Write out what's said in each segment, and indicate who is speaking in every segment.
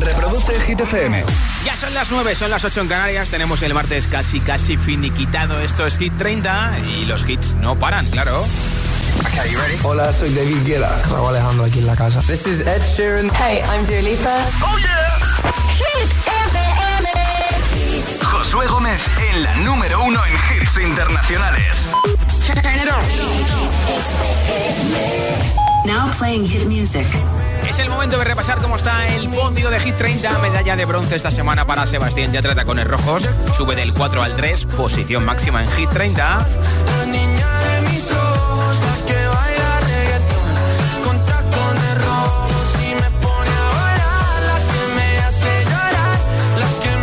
Speaker 1: Reproduce Hit FM.
Speaker 2: Ya son las 9, son las 8 en Canarias. Tenemos el martes casi, casi finiquitado. Esto es Hit 30 y los hits no paran, claro.
Speaker 3: Okay, you ready?
Speaker 4: Hola, soy David Guetta. Raúl Alejandro aquí en la casa.
Speaker 3: This is Ed Sheeran.
Speaker 5: Hey, I'm Dua Lipa.
Speaker 1: ¡Oh, yeah!
Speaker 5: Hit FM.
Speaker 1: Josué Gómez en la número uno en hits internacionales.
Speaker 5: Turn it on.
Speaker 6: Now playing hit music.
Speaker 2: Es el momento de repasar cómo está el podio de Hit 30. Medalla de bronce esta semana para Sebastián Yatra Tacones Rojos. Sube del 4 al 3, posición máxima en Hit 30.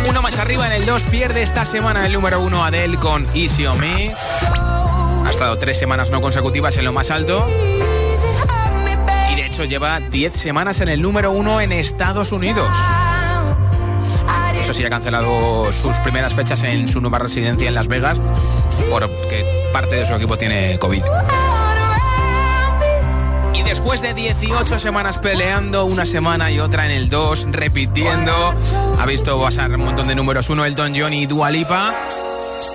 Speaker 2: Uno más arriba en el 2 pierde esta semana el número 1 Adele con Easy on Me. Ha estado tres semanas no consecutivas en lo más alto. Hecho lleva 10 semanas en el número 1 en Estados Unidos. Eso sí, ha cancelado sus primeras fechas en su nueva residencia en Las Vegas porque parte de su equipo tiene COVID. Y después de 18 semanas peleando, una semana y otra en el 2, repitiendo, ha visto pasar un montón de números 1 Elton John y Dua Lipa.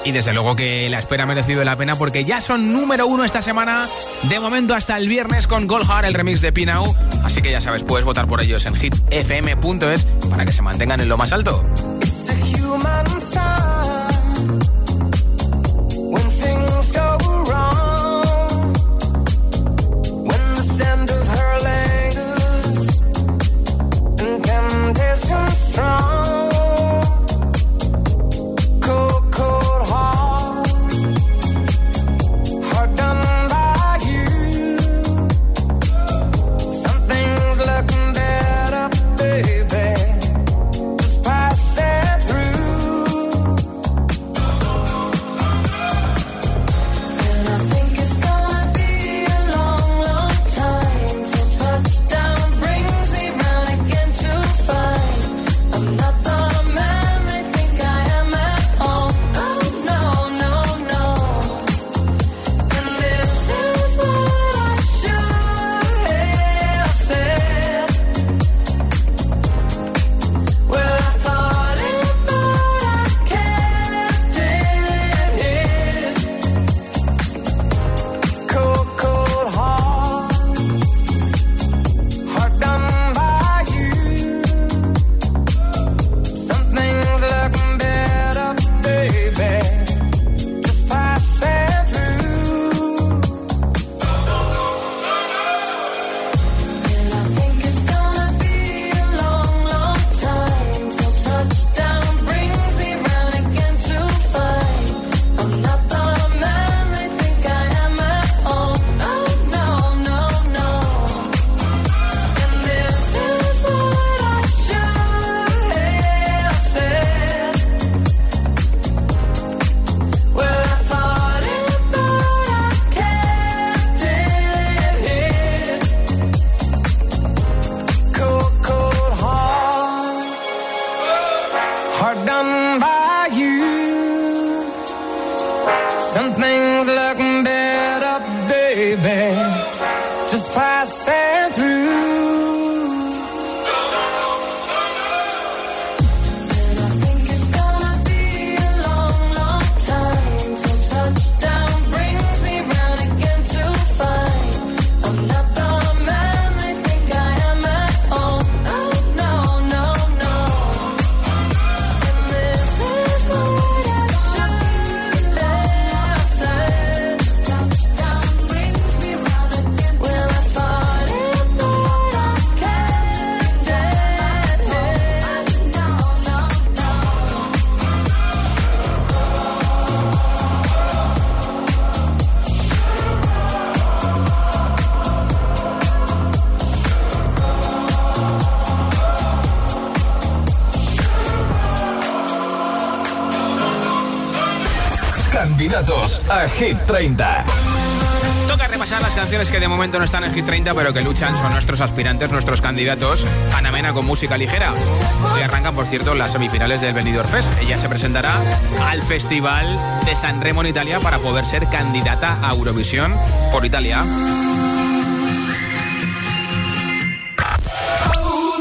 Speaker 2: Y desde luego que la espera ha merecido la pena porque ya son número uno esta semana. De momento hasta el viernes con Goldheart, el remix de Pinau. Así que ya sabes, puedes votar por ellos en hitfm.es para que se mantengan en lo más alto.
Speaker 1: Hit 30.
Speaker 2: Toca repasar las canciones que de momento no están en Hit 30, pero que luchan, son nuestros aspirantes, nuestros candidatos. Ana Mena con música ligera. Hoy arrancan, por cierto, las semifinales del Benidorm Fest. Ella se presentará al Festival de San Remo en Italia para poder ser candidata a Eurovisión por Italia.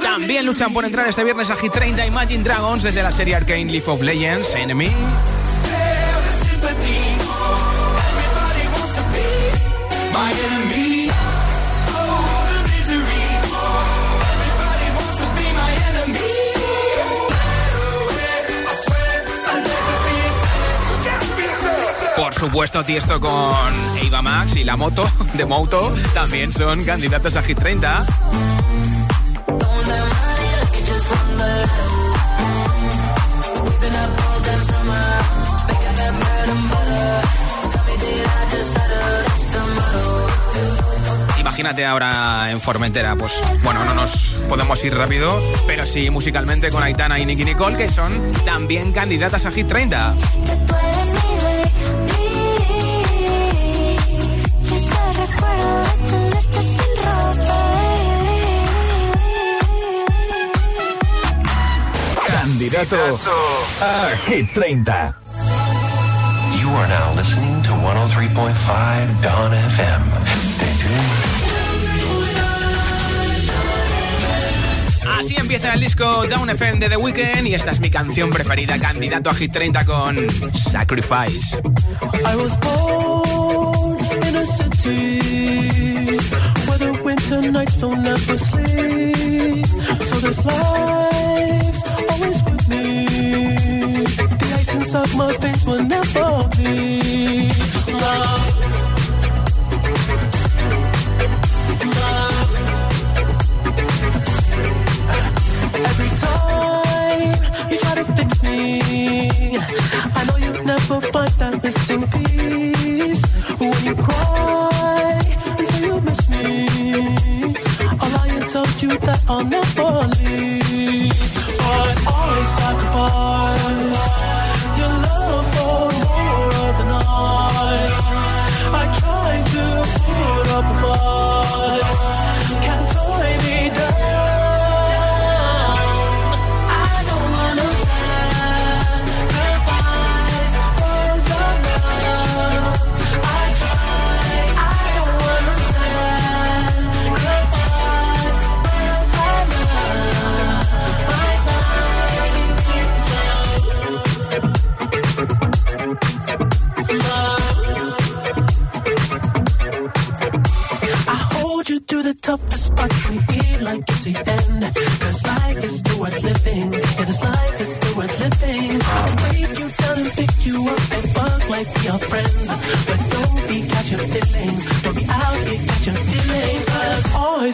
Speaker 7: También luchan por entrar este viernes a Hit 30 Imagine Dragons desde la serie Arcane Leaf of Legends, Enemy. Supuesto, Tiesto con Eva Max y la moto de Moto también son candidatos a Hit 30. Imagínate ahora en Formentera, pues bueno, no nos podemos ir rápido, pero sí musicalmente con Aitana y Nicky Nicole, que son también candidatas a Hit 30.
Speaker 1: Candidato a Hit 30.
Speaker 8: You are now listening to 103.5 Dawn FM.
Speaker 7: Así empieza el disco Down FM de The Weeknd y esta es mi canción preferida, candidato a Hit 30 con Sacrifice.
Speaker 9: I was born in a city where the winter nights don't ever sleep. So this life's always. Ice inside my face will never. Love. Every time you try to fix me, I know you never find that missing piece. When you cry and say you miss me, I'll lie and tell you that I'll never leave. But I sacrificed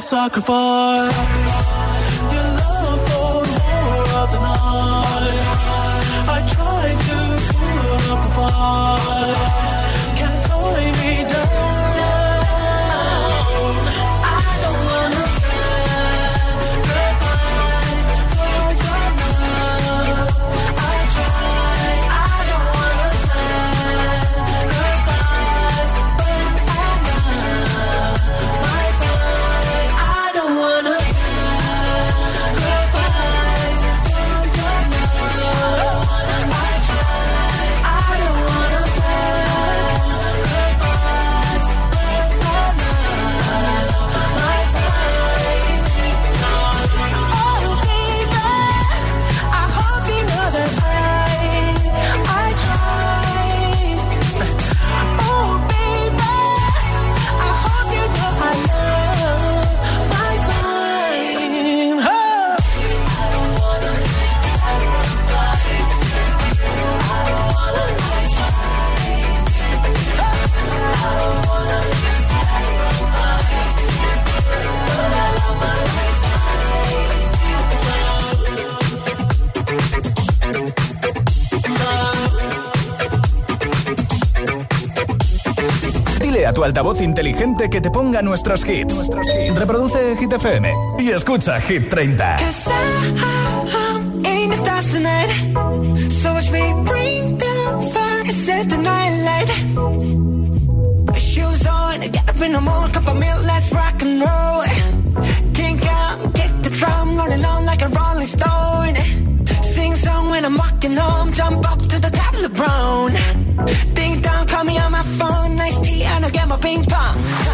Speaker 9: I sacrifice A
Speaker 1: tu altavoz inteligente que te ponga nuestros hits. Reproduce Hit FM y escucha Hit 30.
Speaker 9: Cause I, ain't the stars tonight. So watch me bring the fire and set the night light. Shoes on, get up in the morning, cup of milk, let's rock and roll. Kink out, kick the drum, rolling on like a rolling stone. Sing song when I'm home, jump up to the top of the.
Speaker 2: 乒
Speaker 7: 乓。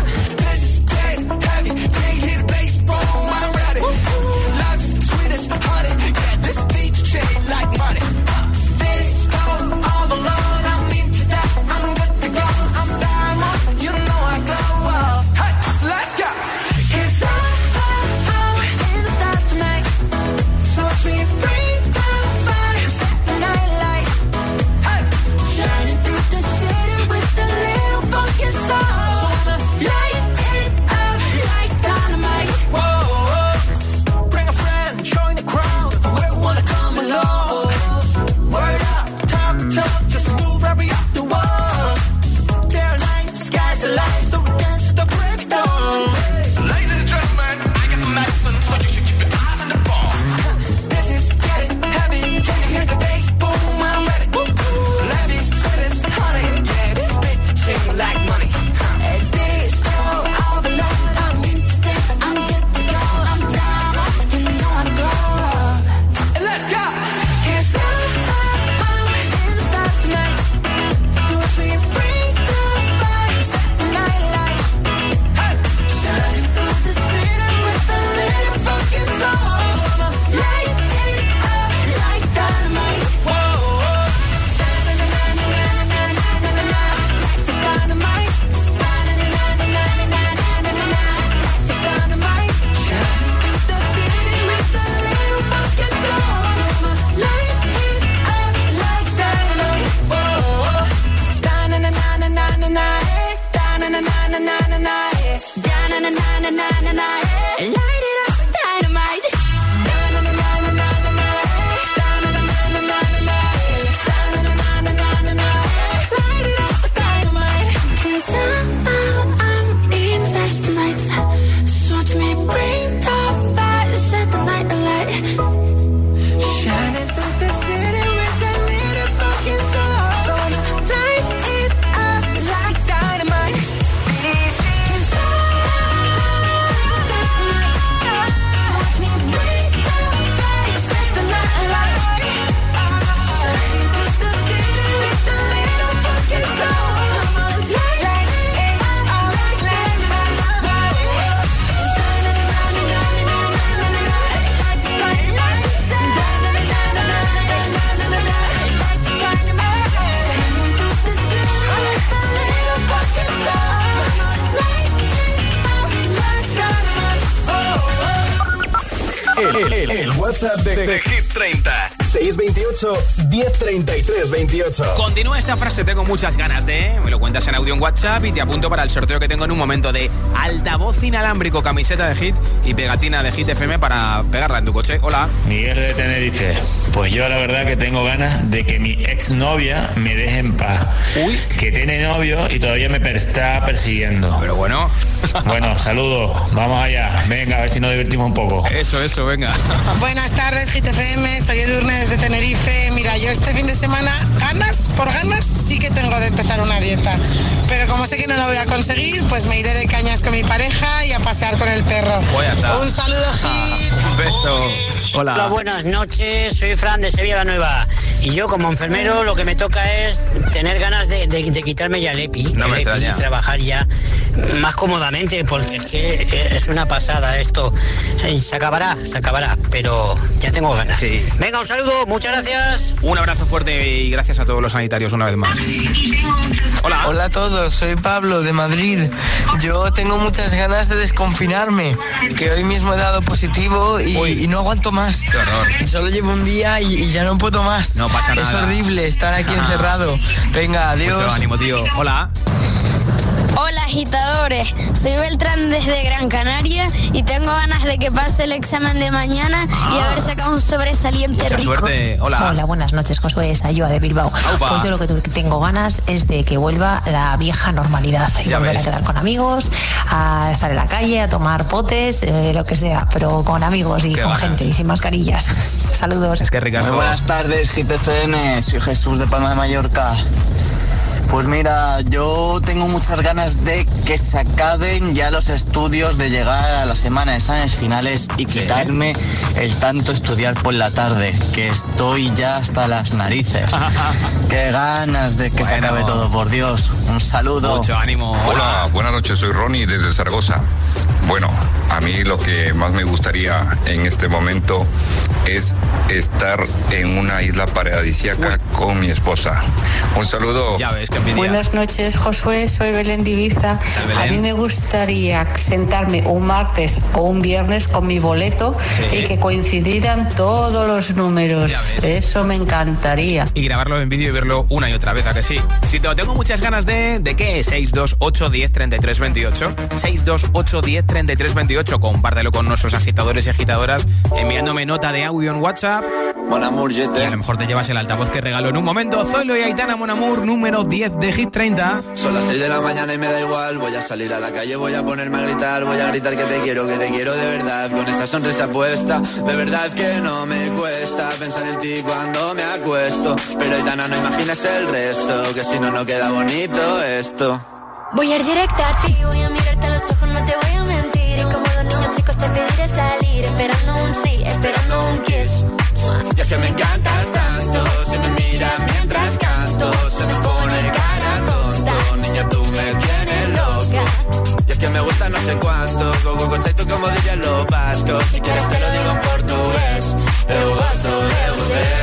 Speaker 7: Esta frase, tengo muchas ganas de. Me lo cuentas en audio en WhatsApp y te apunto para el sorteo que tengo en un momento de altavoz inalámbrico, camiseta de hit y pegatina de hit FM para pegarla en tu coche. Hola.
Speaker 10: Miguel de Tenerife. Pues yo la verdad que tengo ganas de que mi exnovia me deje en paz.
Speaker 7: Uy.
Speaker 10: Que tiene novio y todavía me per- está persiguiendo.
Speaker 7: Pero bueno.
Speaker 10: Bueno, saludos. Vamos allá. Venga, a ver si nos divertimos un poco.
Speaker 7: Eso, eso, venga.
Speaker 11: Buenas tardes, GTFM. Soy Edurne desde Tenerife. Mira, yo este fin de semana, ganas por ganas, sí que tengo de empezar una dieta. Pero como sé que no lo voy a conseguir, pues me iré de cañas con mi pareja y a pasear con el perro.
Speaker 7: Pues ya está.
Speaker 11: Un saludo, Hit.
Speaker 7: Un beso.
Speaker 12: Hola,
Speaker 7: Hola.
Speaker 12: buenas noches, soy Fran de Sevilla la Nueva y yo como enfermero lo que me toca es tener ganas de, de- de quitarme ya el EPI,
Speaker 7: No me
Speaker 12: EPI
Speaker 7: extraña.
Speaker 12: y trabajar ya más cómodamente porque es que es una pasada esto. Sí, Se acabará, se acabará, pero ya tengo ganas.
Speaker 7: Sí.
Speaker 12: Venga, un saludo, muchas gracias.
Speaker 7: Un abrazo fuerte y gracias a todos los sanitarios una vez más. Hola.
Speaker 3: Hola a todos, soy Pablo de Madrid. Yo tengo muchas ganas de desconfinarme, que hoy mismo he dado positivo y, y no aguanto más. Solo llevo un día y, y ya no puedo más.
Speaker 7: No pasa
Speaker 3: Es
Speaker 7: nada.
Speaker 3: horrible estar aquí
Speaker 7: Ah.
Speaker 3: encerrado. Venga, adiós.
Speaker 7: Mucho ánimo, tío. Hola.
Speaker 13: Hola agitadores, soy Beltrán desde Gran Canaria y tengo ganas de que pase el examen de mañana y
Speaker 7: Ah.
Speaker 13: haber sacado un sobresaliente
Speaker 7: Mucha
Speaker 13: rico.
Speaker 7: suerte. Hola.
Speaker 14: Hola, buenas noches, Josué es Ayuda de Bilbao.
Speaker 7: Aupa.
Speaker 14: Pues yo lo que tengo ganas es de que vuelva la vieja normalidad y
Speaker 7: Ya
Speaker 14: volver
Speaker 7: ves.
Speaker 14: a quedar con amigos, a estar en la calle, a tomar potes, eh, lo que sea, pero con amigos y
Speaker 7: Qué
Speaker 14: con
Speaker 7: ganas.
Speaker 14: gente y sin mascarillas. Saludos.
Speaker 7: Es que ricasco.
Speaker 15: Muy buenas tardes, GTCN. Soy Jesús de Palma de Mallorca. Pues mira, yo tengo muchas ganas de que se acaben ya los estudios, de llegar a la semana de exámenes finales y quitarme el tanto estudiar por la tarde, que estoy ya hasta las narices. Qué ganas de que se acabe todo, por Dios. Un saludo.
Speaker 7: Mucho ánimo.
Speaker 16: Hola, buenas noches, soy Ronnie desde Zaragoza. Bueno, a mí lo que más me gustaría en este momento es estar en una isla paradisíaca con mi esposa. Un saludo.
Speaker 7: Ya ves.
Speaker 17: Buenas noches, Josué. Soy Belén Diviza.
Speaker 7: Belén?
Speaker 17: A mí me gustaría sentarme un martes o un viernes con mi boleto
Speaker 7: Sí.
Speaker 17: y que coincidieran todos los números. Eso me encantaría.
Speaker 7: y grabarlo en vídeo y verlo una y otra vez, ¿a que sí? Si te tengo muchas ganas de... ¿De qué? 628 10 33 28. 628 10 33 28. Compártelo con nuestros agitadores y agitadoras enviándome nota de audio en WhatsApp.
Speaker 15: Mon amour,
Speaker 7: Y a lo mejor te llevas el altavoz que regalo en un momento. Zoilo y Aitana Monamur, número 10 de Hit 30.
Speaker 18: Son las 6 de la mañana y me da igual. Voy a salir a la calle, voy a ponerme a gritar. Voy a gritar que te quiero, que te quiero de verdad. Con esa sonrisa puesta, de verdad que no me cuesta pensar en ti cuando me acuesto. Pero Aitana, no imaginas el resto, que si no, no queda bonito esto.
Speaker 13: Voy a ir directa a ti, voy a mirarte a los ojos, no te voy a mentir. Y como los niños chicos te pediré salir, esperando un sí, esperando un kiss.
Speaker 18: Y es que me encantas tanto, si me miras mientras canto, se me pone cara tonto. Niña, tú me tienes loca. Y es que me gusta no sé cuánto, go, go, tú como dirían los vascos. Si quieres te lo digo en portugués, eu gosto de você.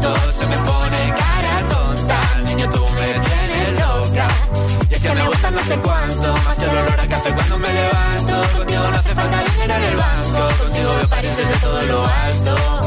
Speaker 18: Se me pone cara tonta. Niño, tú me tienes loca. Y es que me gusta no sé cuánto. Más el olor a café cuando me levanto. Contigo no hace falta dinero en el banco. Contigo veo París desde todo lo alto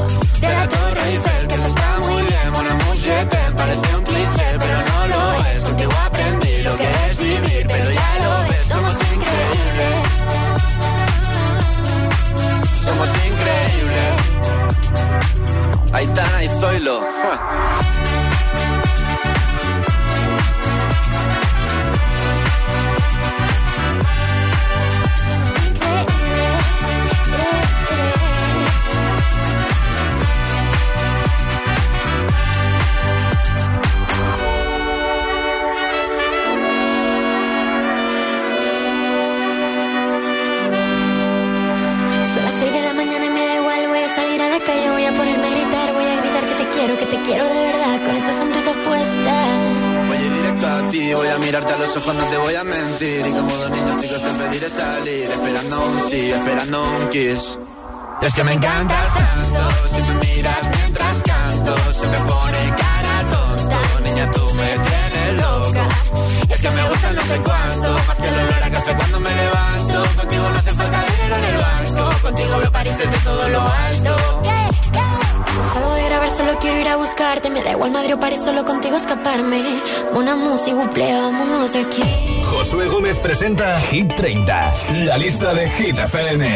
Speaker 13: Yo paré solo contigo escaparme. Una música, buple, vámonos de aquí.
Speaker 2: Josué Gómez presenta Hit 30, la lista de Hit FM.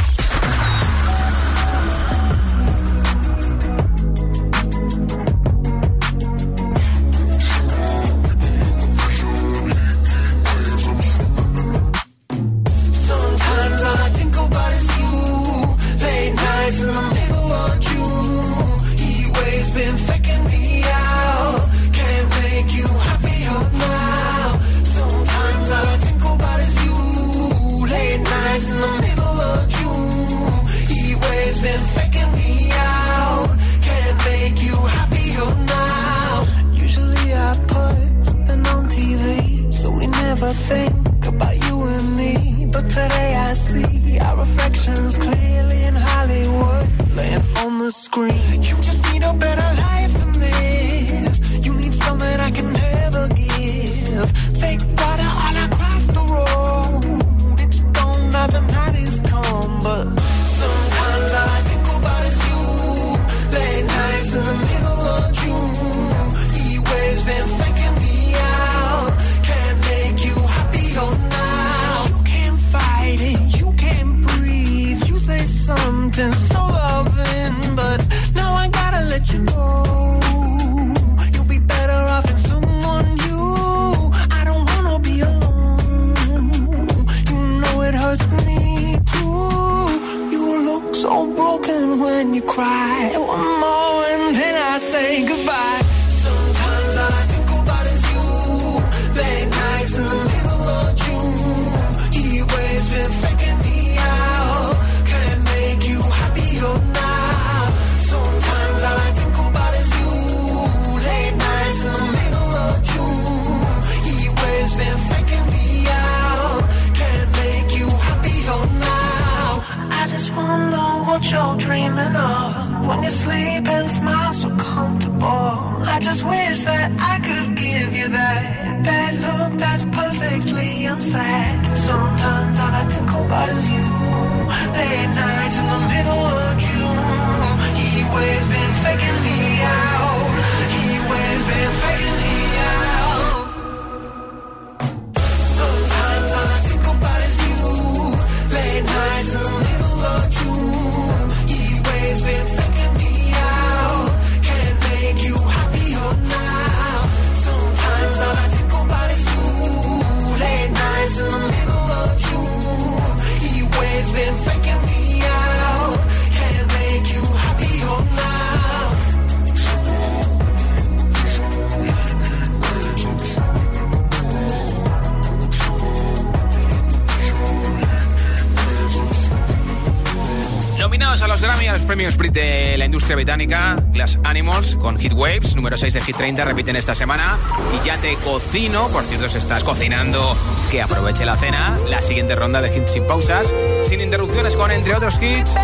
Speaker 7: A los premios Brit de la industria británica, Glass Animals con Hit Waves, número 6 de Hit 30, repiten esta semana. Y ya te cocino, por cierto, si estás cocinando, que aproveche la cena. La siguiente ronda de hits sin pausas, sin interrupciones, con entre otros hits.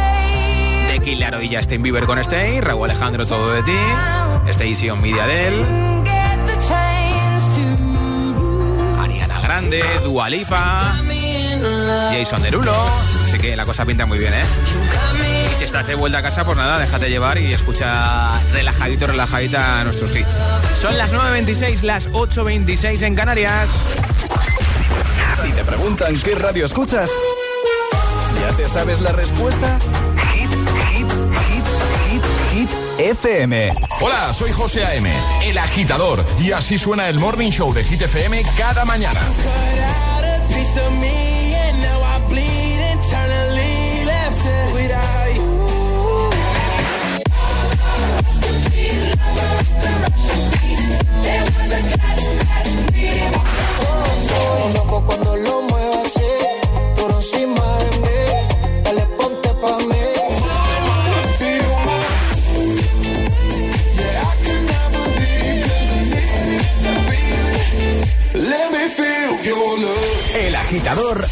Speaker 7: De Killaro y Bieber con Stay, Raúl Alejandro, todo de ti. Stay on Media Del. Ariana Grande, Dua Lipa, Jason Derulo. Así que la cosa pinta muy bien, ¿eh? Si estás de vuelta a casa, pues nada, déjate llevar y escucha relajadito, relajadita nuestros hits. Son las 9.26, las 8.26 en Canarias.
Speaker 1: Si te preguntan qué radio escuchas, ¿ya te sabes la respuesta? Hit, hit, hit, hit, hit, FM.
Speaker 19: Hola, soy José A.M., el agitador, y así suena el Morning Show de Hit FM cada mañana.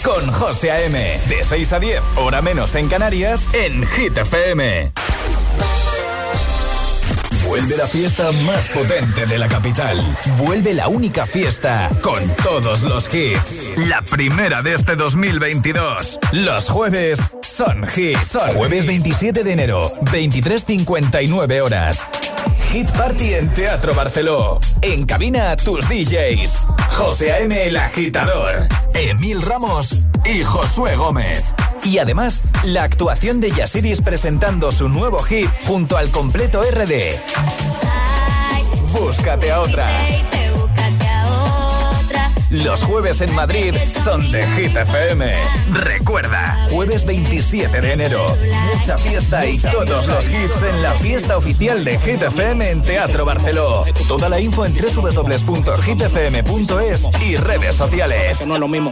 Speaker 1: Con José A.M. De 6 a 10, hora menos en Canarias, en Hit FM. Vuelve la fiesta más potente de la capital. Vuelve la única fiesta con todos los hits. La primera de este 2022. Los jueves son hits. Jueves 27 de enero, 23.59 horas. Hit Party en Teatro Barceló. En cabina tus DJs. José A.M. el agitador. Emil Ramos y Josué Gómez. Y además, la actuación de Yasiris presentando su nuevo hit junto al completo RD. Búscate a otra. Los jueves en Madrid son de Hit FM. Recuerda, jueves 27 de enero. Mucha fiesta y todos los hits en la fiesta oficial de Hit FM en Teatro Barceló. Toda la info en www.hitfm.es y redes sociales.
Speaker 4: No es lo mismo.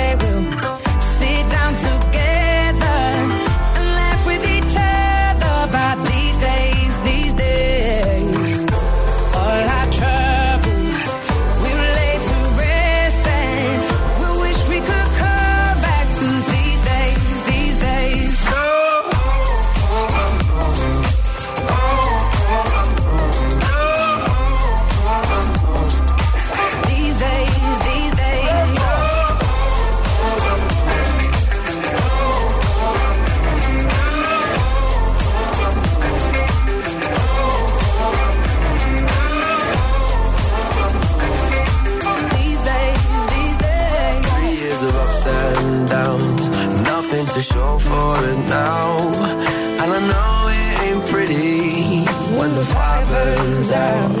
Speaker 2: time.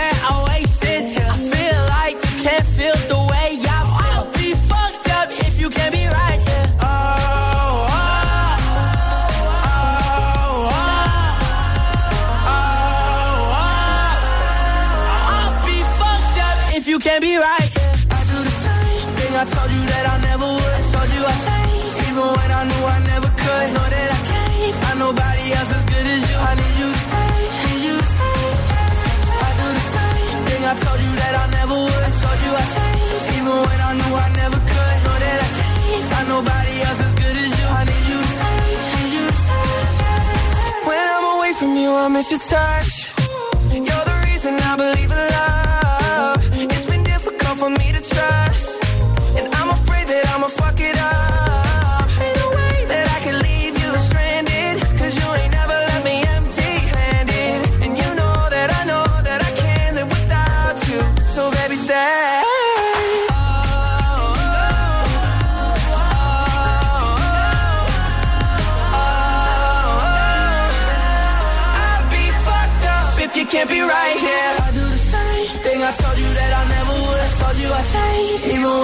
Speaker 19: I miss your touch.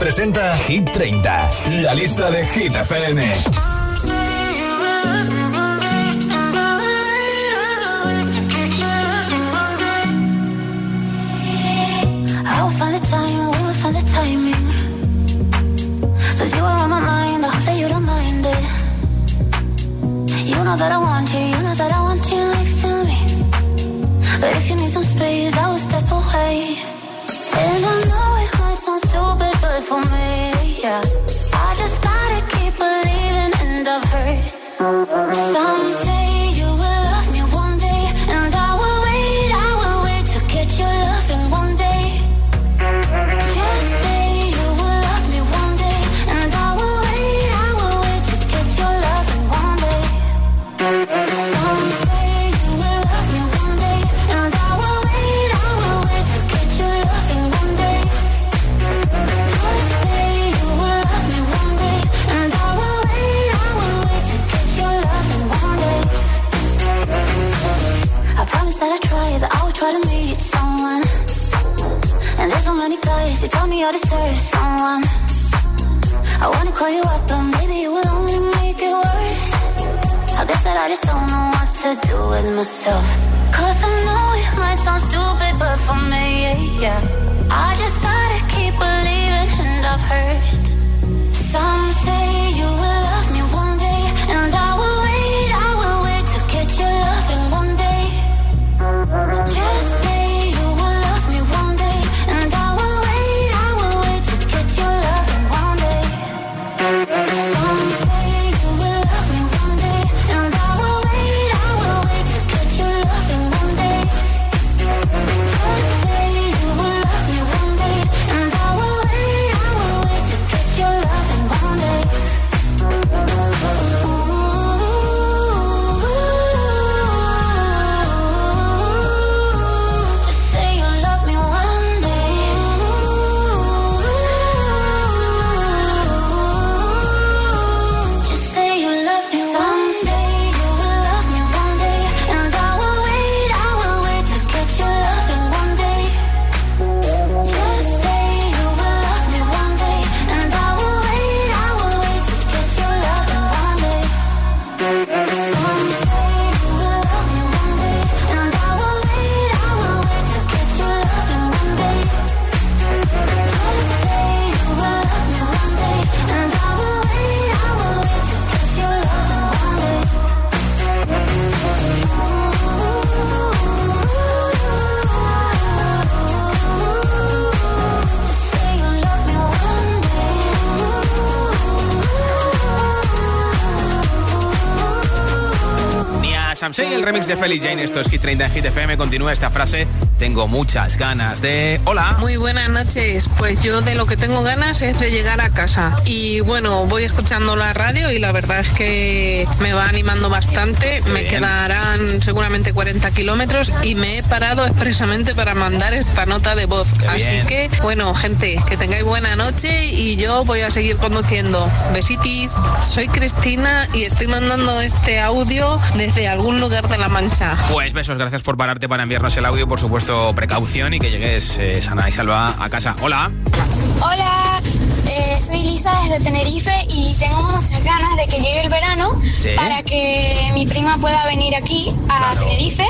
Speaker 2: presenta Hit 30, la lista de Hit FM.
Speaker 13: Find the time, find the I hope that you don't mind it. You know that I want you, you know that I want you next to me. But if you need some
Speaker 7: el remix de Felix Jane. Esto es Hit 30 en Hit FM. Continúa esta frase. Tengo muchas ganas de. Hola.
Speaker 20: Muy buenas noches. Pues yo de lo que tengo ganas es de llegar a casa. Y bueno, voy escuchando la radio y la verdad es que me va animando bastante. me quedarán seguramente 40 kilómetros y me he parado expresamente para mandar esta nota de voz. Así que, bueno, gente, que tengáis buena noche y yo voy a seguir conduciendo. Besitis. Soy Cristina y estoy mandando este audio desde algún lugar de La Mancha.
Speaker 7: Pues besos, gracias por pararte para enviarnos el audio. Por supuesto, precaución y que llegues eh, sana y salva a casa. Hola.
Speaker 21: Hola, eh, soy Lisa desde Tenerife y tengo muchas ganas de que llegue el verano
Speaker 7: Sí.
Speaker 21: para que mi prima pueda venir aquí a Tenerife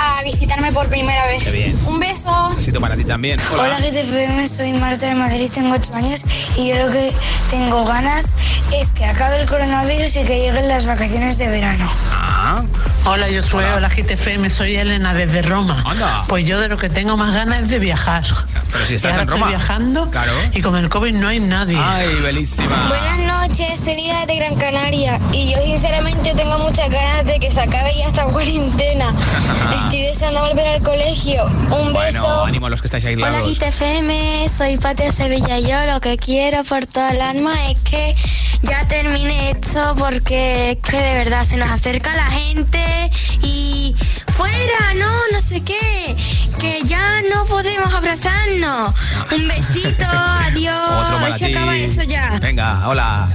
Speaker 21: a visitarme por primera vez.
Speaker 7: Qué bien.
Speaker 21: Un beso.
Speaker 7: Besito para ti también.
Speaker 22: Hola GTFM, soy Marta de Madrid, tengo 8 años y yo lo que tengo ganas es que acabe el coronavirus y que lleguen las vacaciones de verano.
Speaker 7: Ah.
Speaker 23: Hola, yo soy Hola GTFM, soy Elena desde Roma. Pues yo de lo que tengo más ganas es de viajar.
Speaker 7: Pero si
Speaker 23: Y
Speaker 7: estás
Speaker 23: ahora
Speaker 7: en
Speaker 23: estoy viajando
Speaker 7: Claro.
Speaker 23: y con el COVID no hay nadie.
Speaker 7: Ay, belísima.
Speaker 21: Buenas noches, soy Lida de Gran Canaria y yo sinceramente tengo muchas ganas de que se acabe ya esta cuarentena. Estoy deseando volver al colegio. Un
Speaker 7: Bueno,
Speaker 21: beso.
Speaker 7: ánimo a los que estáis aislados.
Speaker 21: Hola GTFM, soy Patria Sevilla. Yo lo que quiero por toda el alma es que ya termine esto porque es que de verdad se nos acerca la gente y fuera, no, no sé qué, que ya no podemos abrazarnos. Un besito, adiós,
Speaker 7: Otro
Speaker 21: a ver
Speaker 7: para
Speaker 21: si
Speaker 7: ti.
Speaker 21: acaba esto ya.
Speaker 7: Venga, hola.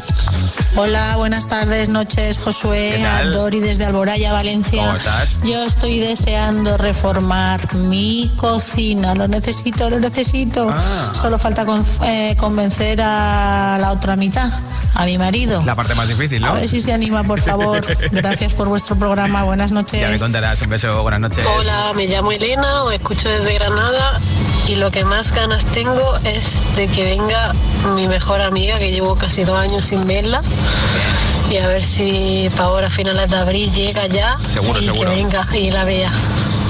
Speaker 23: Hola, buenas tardes, noches, Josué. Dori desde Alboraya, Valencia.
Speaker 7: ¿Cómo estás?
Speaker 23: Yo estoy deseando reformar mi cocina, lo necesito, lo necesito.
Speaker 7: Ah.
Speaker 23: Solo falta con- eh, convencer a la otra mitad, a mi marido.
Speaker 7: La parte más difícil, ¿no?
Speaker 23: A ver si se anima, por favor. Gracias por vuestro programa, buenas noches.
Speaker 7: Ya me contarás. Un beso, buenas noches.
Speaker 24: Hola, me llamo Elena, os escucho desde Granada y lo que más ganas tengo es de que venga mi mejor amiga que llevo casi dos años sin verla y a ver si para ahora finales de abril llega ya
Speaker 7: Seguro,
Speaker 24: y
Speaker 7: seguro.
Speaker 24: que venga y la vea.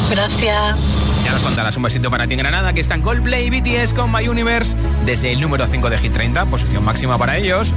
Speaker 24: Gracias.
Speaker 7: Ya nos contarás un besito para ti en Granada, que están Coldplay y BTS con My Universe desde el número 5 de Hit 30, posición máxima para ellos.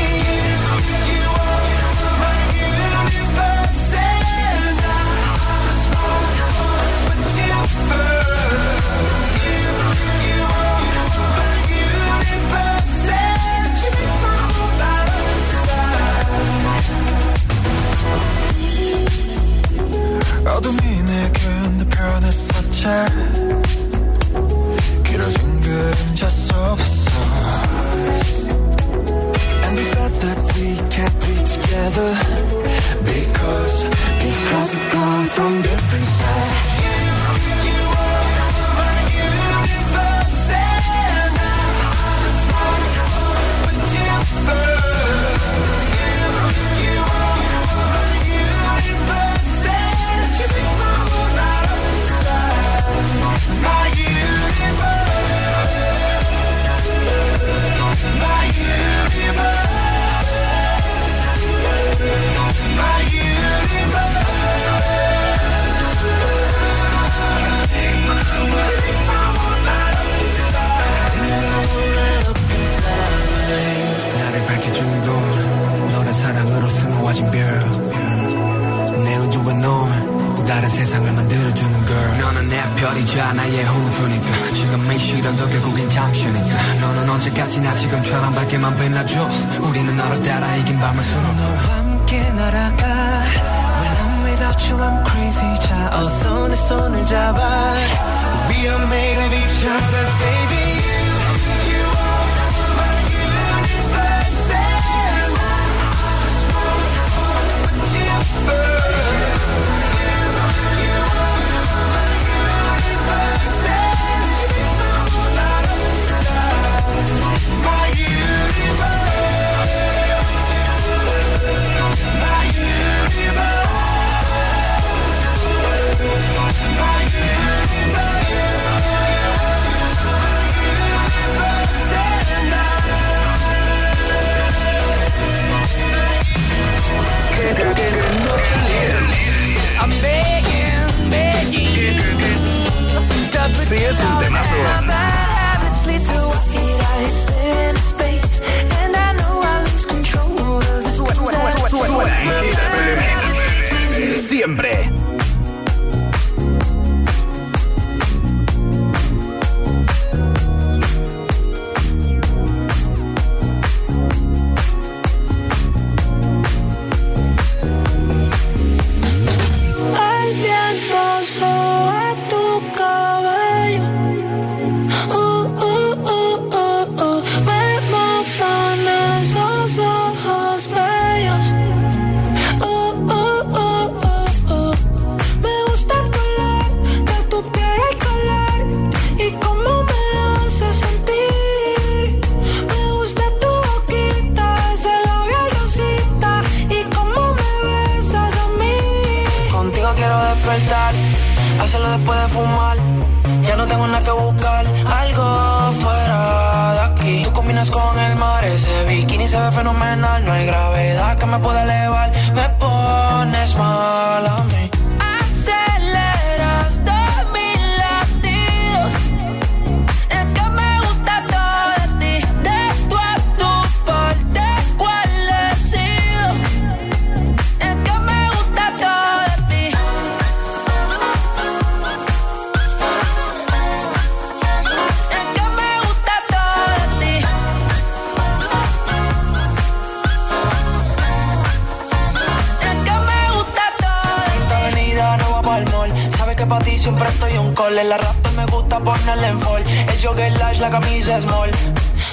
Speaker 19: Le La rap me gusta ponerle en fall. El jogger lash, la camisa small.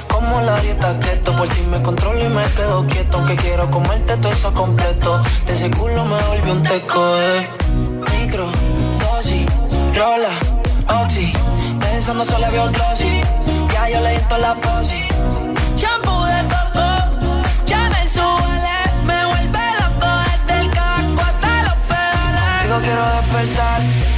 Speaker 19: Como la dieta keto, por si me controlo y me quedo quieto. Aunque quiero comerte todo eso completo. De ese culo me volvió un teco, eh. Micro, dosis, rola, oxi. Pensando solo veo glossy. Ya yo le di toda la posi. Shampoo de coco, ya me suele. Me vuelve loco desde el hasta los pedales. Digo, quiero despertar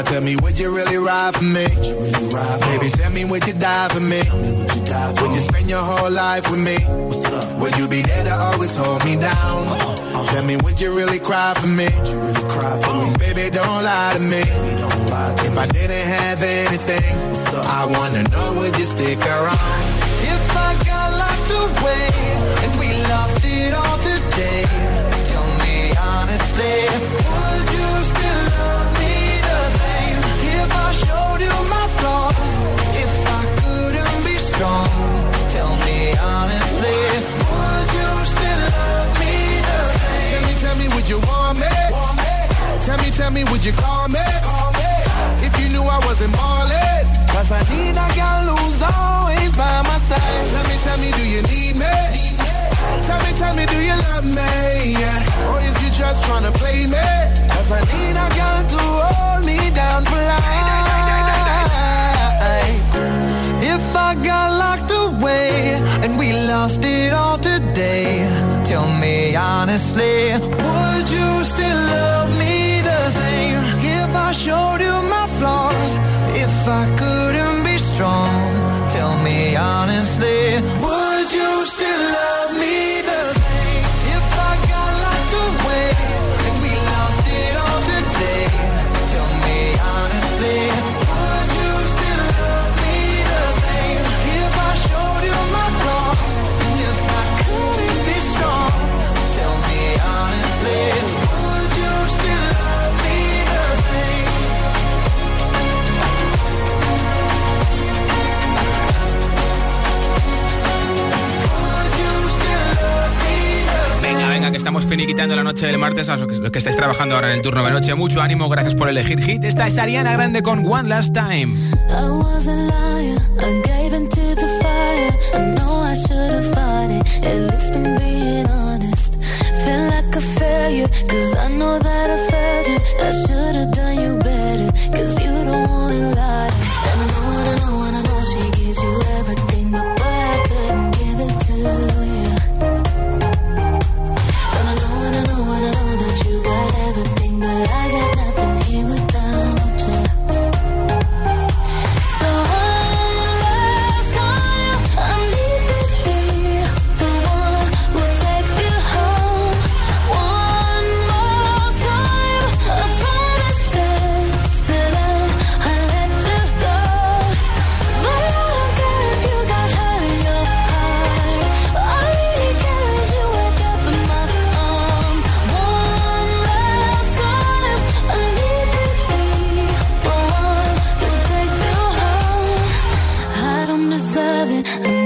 Speaker 4: Now tell me, would you really ride for me? Really ride Baby, tell me, would you die for me? Would you, die for would you spend your whole life with me? Would you be there to always hold me down? Uh -huh. Tell me, would you really cry for me? Really cry for me? Baby, don't lie to me. Lie to if me. I didn't have anything, I wanna know, would you stick around? If I got locked away and we lost it all today, tell me honestly, would you my flaws if I couldn't be strong. Tell me honestly, would you still love me the same? Tell me, tell me, would you want me? Want me? Tell me, tell me, would you call me? Call me. If you knew I wasn't ballin'. Cause I need a got who's always by my side. Tell me, tell me, do you need me? Need me.
Speaker 25: Tell me, tell me, do you love me? Yeah. Or is you just trying to play me? Cause I need a girl to hold me down for life if I got locked away and we lost it all today, tell me honestly, would you still love me the same? If I showed you my flaws, if I
Speaker 7: could. Estamos finiquitando la noche del martes a los que estáis trabajando ahora en el turno de noche. Mucho ánimo, gracias por elegir hit. Esta es Ariana Grande con One Last Time.
Speaker 13: I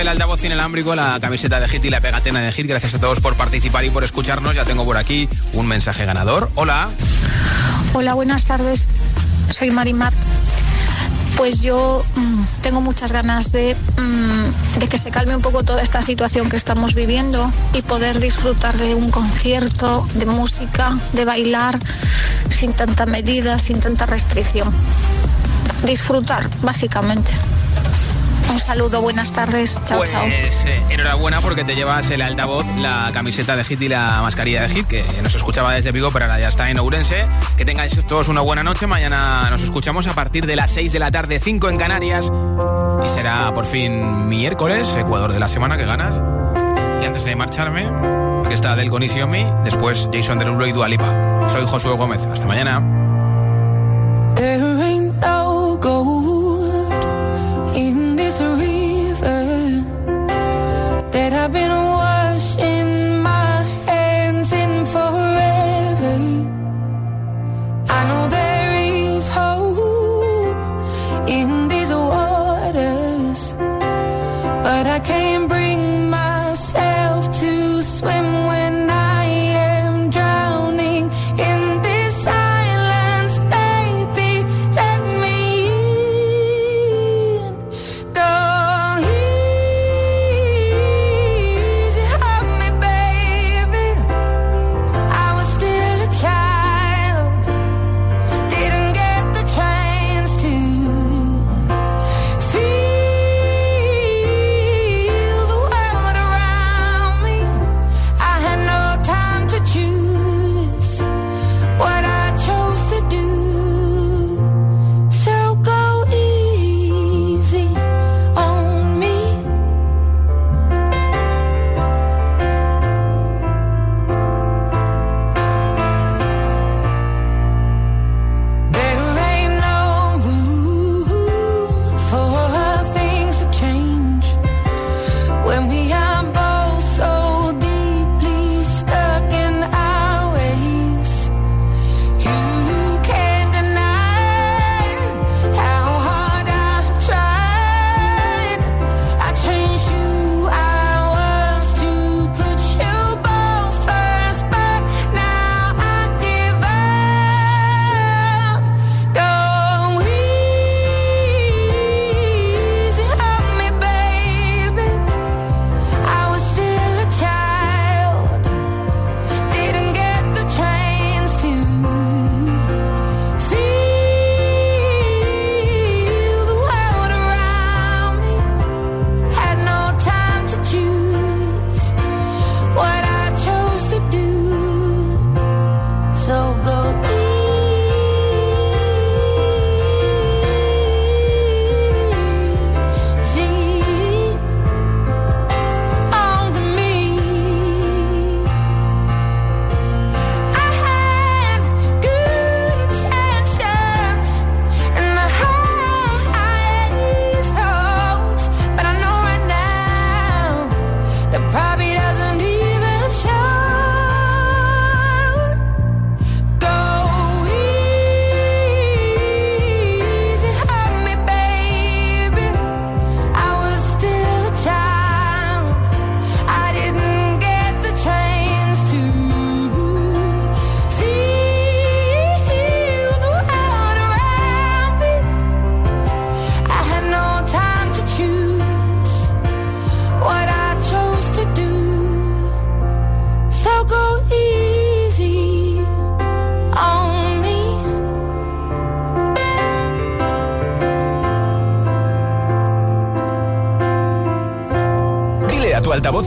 Speaker 7: el altavoz inalámbrico, la camiseta de Hit y la pegatina de Hit. Gracias a todos por participar y por escucharnos. Ya tengo por aquí un mensaje ganador. Hola.
Speaker 26: Hola, buenas tardes. Soy Marimar. Pues yo mm, tengo muchas ganas de, mm, de que se calme un poco toda esta situación que estamos viviendo y poder disfrutar de un concierto, de música, de bailar sin tanta medida, sin tanta restricción. Disfrutar, básicamente. Un saludo, buenas tardes. Chao,
Speaker 7: pues,
Speaker 26: chao.
Speaker 7: Eh, enhorabuena porque te llevas el altavoz, la camiseta de Hit y la mascarilla de Hit, que nos escuchaba desde Vigo, pero ahora ya está en Ourense. Que tengáis todos una buena noche. Mañana nos escuchamos a partir de las 6 de la tarde, 5 en Canarias. Y será por fin miércoles, Ecuador de la semana que ganas. Y antes de marcharme, aquí está Del con Me, después Jason Derulo y Dualipa. Soy Josué Gómez. Hasta mañana.
Speaker 25: I've been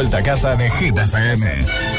Speaker 2: vuelta a casa de Hit FM.